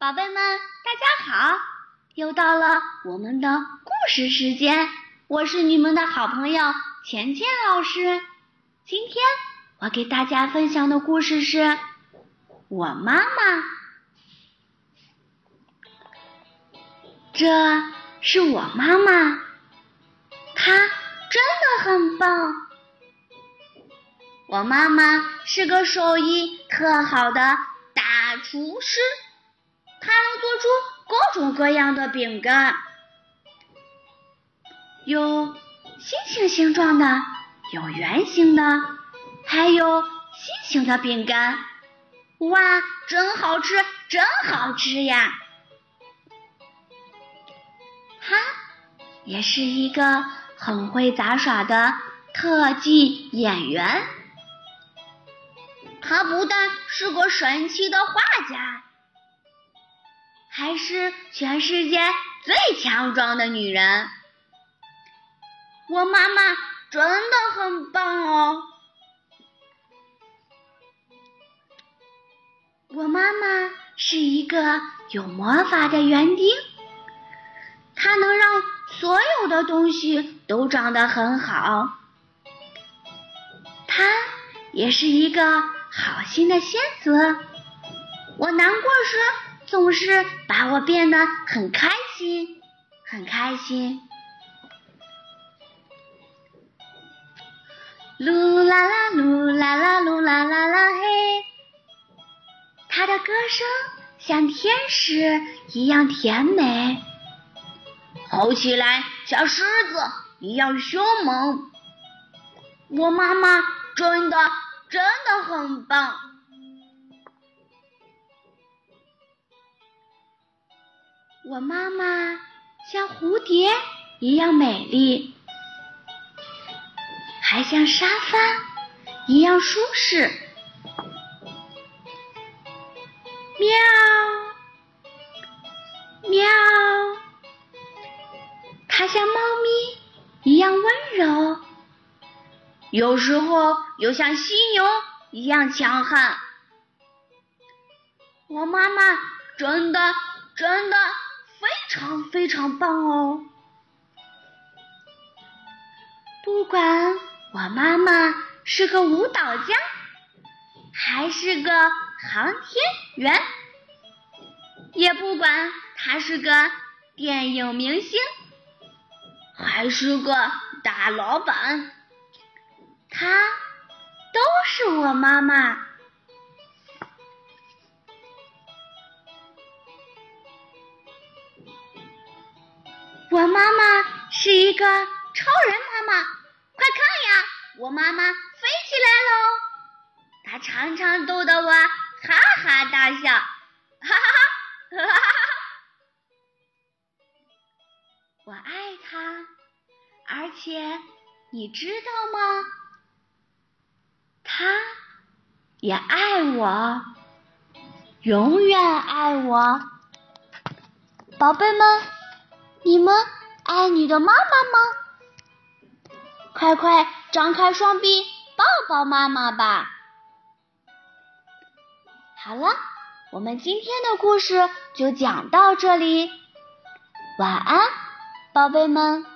宝贝们，大家好！又到了我们的故事时间，我是你们的好朋友钱钱老师。今天我给大家分享的故事是《我妈妈》。这是我妈妈，她真的很棒。我妈妈是个手艺特好的大厨师。它能做出各种各样的饼干，有星星形状的，有圆形的，还有心形的饼干。哇，真好吃，真好吃呀！他也是一个很会杂耍的特技演员。他不但是个神奇的画家。还是全世界最强壮的女人，我妈妈真的很棒哦！我妈妈是一个有魔法的园丁，她能让所有的东西都长得很好。她也是一个好心的仙子，我难过时。总是把我变得很开心，很开心。噜啦啦，噜啦啦，噜啦啦啦嘿，他的歌声像天使一样甜美，吼起来像狮子一样凶猛。我妈妈真的真的很棒。我妈妈像蝴蝶一样美丽，还像沙发一样舒适。喵，喵，它像猫咪一样温柔，有时候又像犀牛一样强悍。我妈妈真的，真的。非常非常棒哦！不管我妈妈是个舞蹈家，还是个航天员，也不管她是个电影明星，还是个大老板，她都是我妈妈。我妈妈是一个超人妈妈，快看呀，我妈妈飞起来喽！她常常逗得我哈哈大笑，哈哈哈，哈哈哈！我爱她，而且你知道吗？她也爱我，永远爱我，宝贝们。你们爱你的妈妈吗？快快张开双臂抱抱妈妈吧！好了，我们今天的故事就讲到这里，晚安，宝贝们。